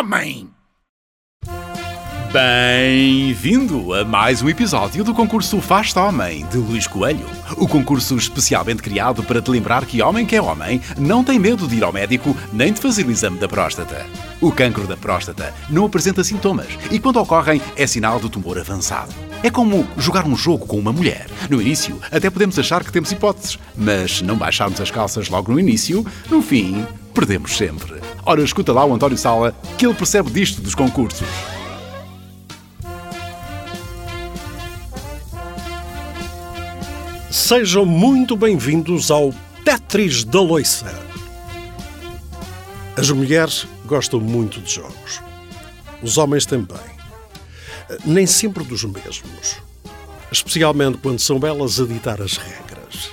homem! Bem-vindo a mais um episódio do concurso Faz-te Homem, de Luís Coelho. O concurso especialmente criado para te lembrar que homem que é homem não tem medo de ir ao médico nem de fazer o exame da próstata. O cancro da próstata não apresenta sintomas e, quando ocorrem, é sinal de tumor avançado. É como jogar um jogo com uma mulher. No início, até podemos achar que temos hipóteses, mas se não baixarmos as calças logo no início, no fim, perdemos sempre. Ora, escuta lá o António Sala, que ele percebe disto dos concursos. Sejam muito bem-vindos ao Tetris da Loiça. As mulheres gostam muito de jogos. Os homens também. Nem sempre dos mesmos. Especialmente quando são elas a ditar as regras.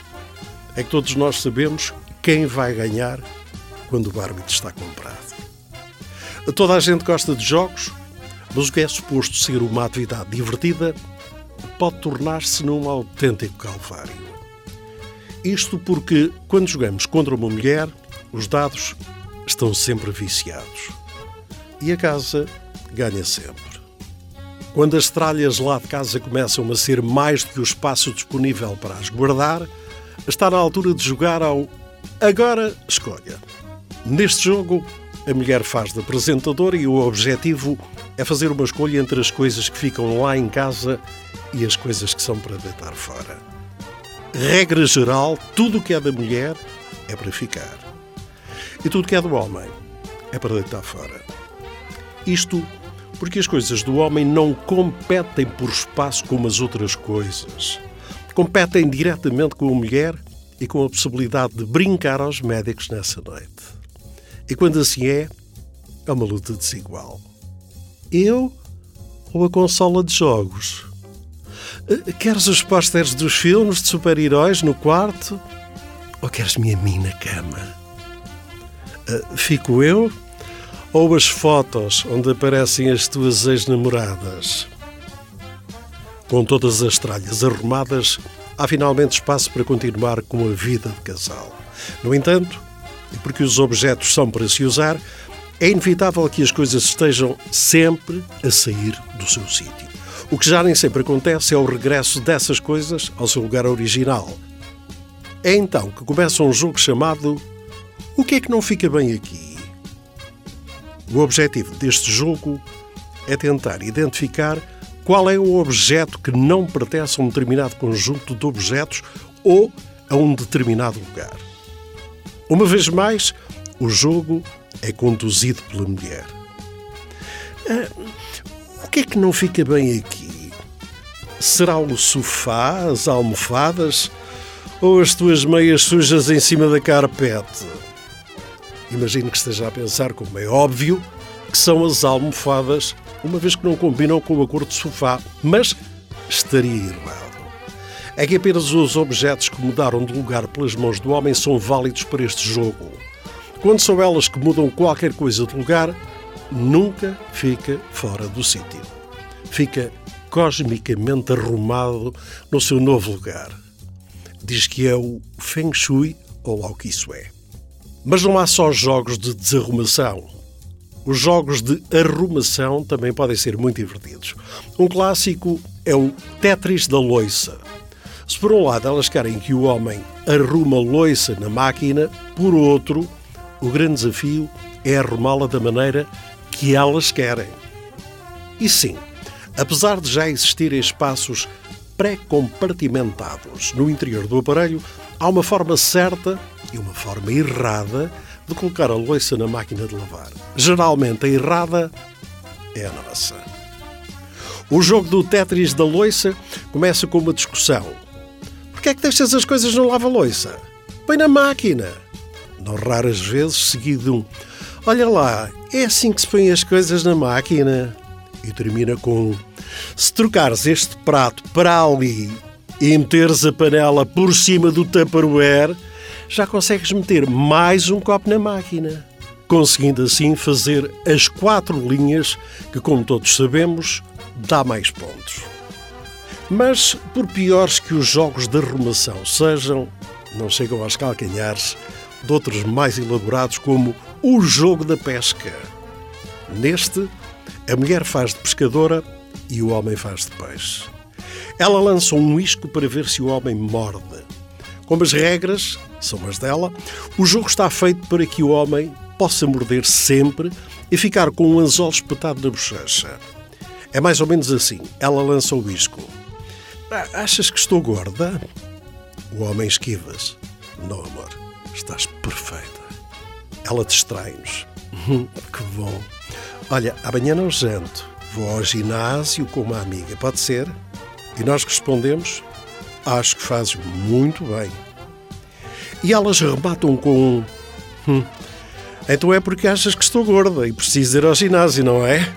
É que todos nós sabemos quem vai ganhar quando o árbitro está comprado. Toda a gente gosta de jogos, mas o que é suposto ser uma atividade divertida pode tornar-se num autêntico calvário. Isto porque, quando jogamos contra uma mulher, os dados estão sempre viciados. E a casa ganha sempre. Quando as tralhas lá de casa começam a ser mais do que o espaço disponível para as guardar, está na altura de jogar ao Agora Escolha. Neste jogo, a mulher faz de apresentadora e o objetivo é fazer uma escolha entre as coisas que ficam lá em casa e as coisas que são para deitar fora. Regra geral, tudo o que é da mulher é para ficar. E tudo o que é do homem é para deitar fora. Isto porque as coisas do homem não competem por espaço como as outras coisas. Competem diretamente com a mulher e com a possibilidade de brincar aos médicos nessa noite. E quando assim é, é uma luta desigual. Eu ou a consola de jogos? Eh, queres os pósteres dos filmes de super-heróis no quarto? Ou queres-me a mim na cama? Eh, fico eu ou as fotos onde aparecem as tuas ex-namoradas? Com todas as tralhas arrumadas, há finalmente espaço para continuar com a vida de casal. No entanto, porque os objetos são para se usar, é inevitável que as coisas estejam sempre a sair do seu sítio. O que já nem sempre acontece é o regresso dessas coisas ao seu lugar original. É então que começa um jogo chamado O que é que não fica bem aqui? O objetivo deste jogo é tentar identificar qual é o objeto que não pertence a um determinado conjunto de objetos ou a um determinado lugar. Uma vez mais, o jogo é conduzido pela mulher. Ah, o que é que não fica bem aqui? Será o sofá, as almofadas ou as tuas meias sujas em cima da carpete? Imagino que esteja a pensar, como é óbvio, que são as almofadas, uma vez que não combinam com a cor do sofá, mas estaria errado. É que apenas os objetos que mudaram de lugar pelas mãos do homem são válidos para este jogo. Quando são elas que mudam qualquer coisa de lugar, nunca fica fora do sítio. Fica cosmicamente arrumado no seu novo lugar. Diz que é o Feng Shui, ou lá o que isso é. Mas não há só jogos de desarrumação. Os jogos de arrumação também podem ser muito divertidos. Um clássico é o Tetris da loiça. Se por um lado elas querem que o homem arruma loiça na máquina, por outro, o grande desafio é arrumá-la da maneira que elas querem. E sim, apesar de já existirem espaços pré-compartimentados no interior do aparelho, há uma forma certa e uma forma errada de colocar a louça na máquina de lavar. Geralmente a errada é a nossa. O jogo do Tetris da louça começa com uma discussão. Porquê é que deixas as coisas no lava-louça? Põe na máquina. Não raras vezes seguido um Olha lá, é assim que se põem as coisas na máquina. E termina com: Se trocares este prato para ali e meteres a panela por cima do Tupperware, já consegues meter mais um copo na máquina. Conseguindo assim fazer as quatro linhas que, como todos sabemos, dá mais pontos. Mas, por piores que os jogos de arrumação sejam, não chegam aos calcanhares de outros mais elaborados, como o jogo da pesca. Neste, a mulher faz de pescadora e o homem faz de peixe. Ela lança um isco para ver se o homem morde. Como as regras são as dela, o jogo está feito para que o homem possa morder sempre e ficar com um anzol espetado na bochecha. É mais ou menos assim. Ela lança o isco. Ah, achas que estou gorda? O homem esquiva-se. Não, amor, estás perfeita. Ela distrai-nos. que bom. Olha, amanhã não janto. Vou ao ginásio com uma amiga, pode ser? E nós respondemos: Acho que fazes muito bem. E elas rematam com hum, Então é porque achas que estou gorda e preciso ir ao ginásio, não é?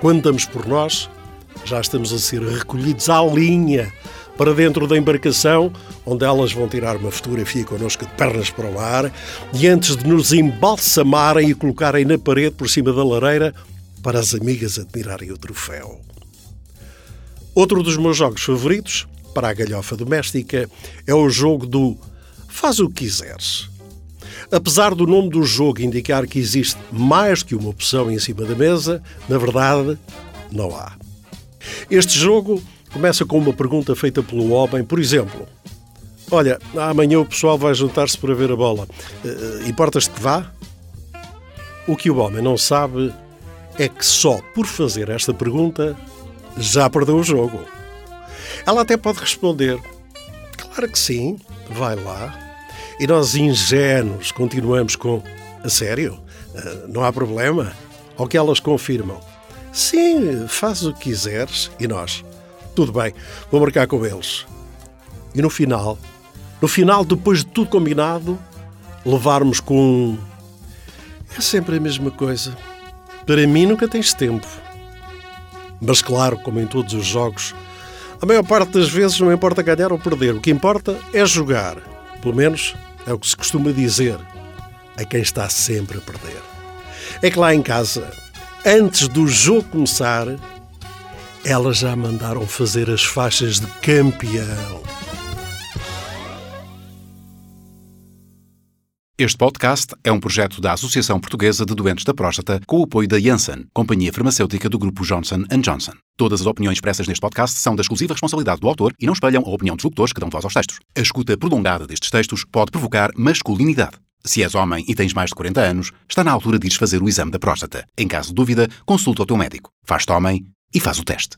Quando damos por nós, já estamos a ser recolhidos à linha para dentro da embarcação, onde elas vão tirar uma fotografia connosco de pernas para o ar, e antes de nos embalsamarem e colocarem na parede por cima da lareira, para as amigas admirarem o troféu. Outro dos meus jogos favoritos, para a galhofa doméstica, é o jogo do Faz o que quiseres. Apesar do nome do jogo indicar que existe mais que uma opção em cima da mesa, na verdade, não há. Este jogo começa com uma pergunta feita pelo homem, por exemplo: Olha, amanhã o pessoal vai juntar-se para ver a bola. Uh, Importas-te que vá? O que o homem não sabe é que só por fazer esta pergunta já perdeu o jogo. Ela até pode responder: Claro que sim, vai lá. E nós, ingênuos, continuamos com: A sério? Uh, não há problema? Ao que elas confirmam: Sim, faz o que quiseres. E nós: Tudo bem, vou marcar com eles. E no final, no final, depois de tudo combinado, levarmos com. É sempre a mesma coisa. Para mim nunca tens tempo. Mas claro, como em todos os jogos, a maior parte das vezes não importa ganhar ou perder. O que importa é jogar. Pelo menos é o que se costuma dizer a quem está sempre a perder. É que lá em casa antes do jogo começar, elas já mandaram fazer as faixas de campeão. Este podcast é um projeto da Associação Portuguesa de Doentes da Próstata com o apoio da Janssen, companhia farmacêutica do grupo Johnson Johnson. Todas as opiniões expressas neste podcast são da exclusiva responsabilidade do autor e não espelham a opinião dos locutores que dão voz aos textos. A escuta prolongada destes textos pode provocar masculinidade. Se és homem e tens mais de 40 anos, está na altura de ires fazer o exame da próstata. Em caso de dúvida, consulta o teu médico. Faz-te homem e faz o teste.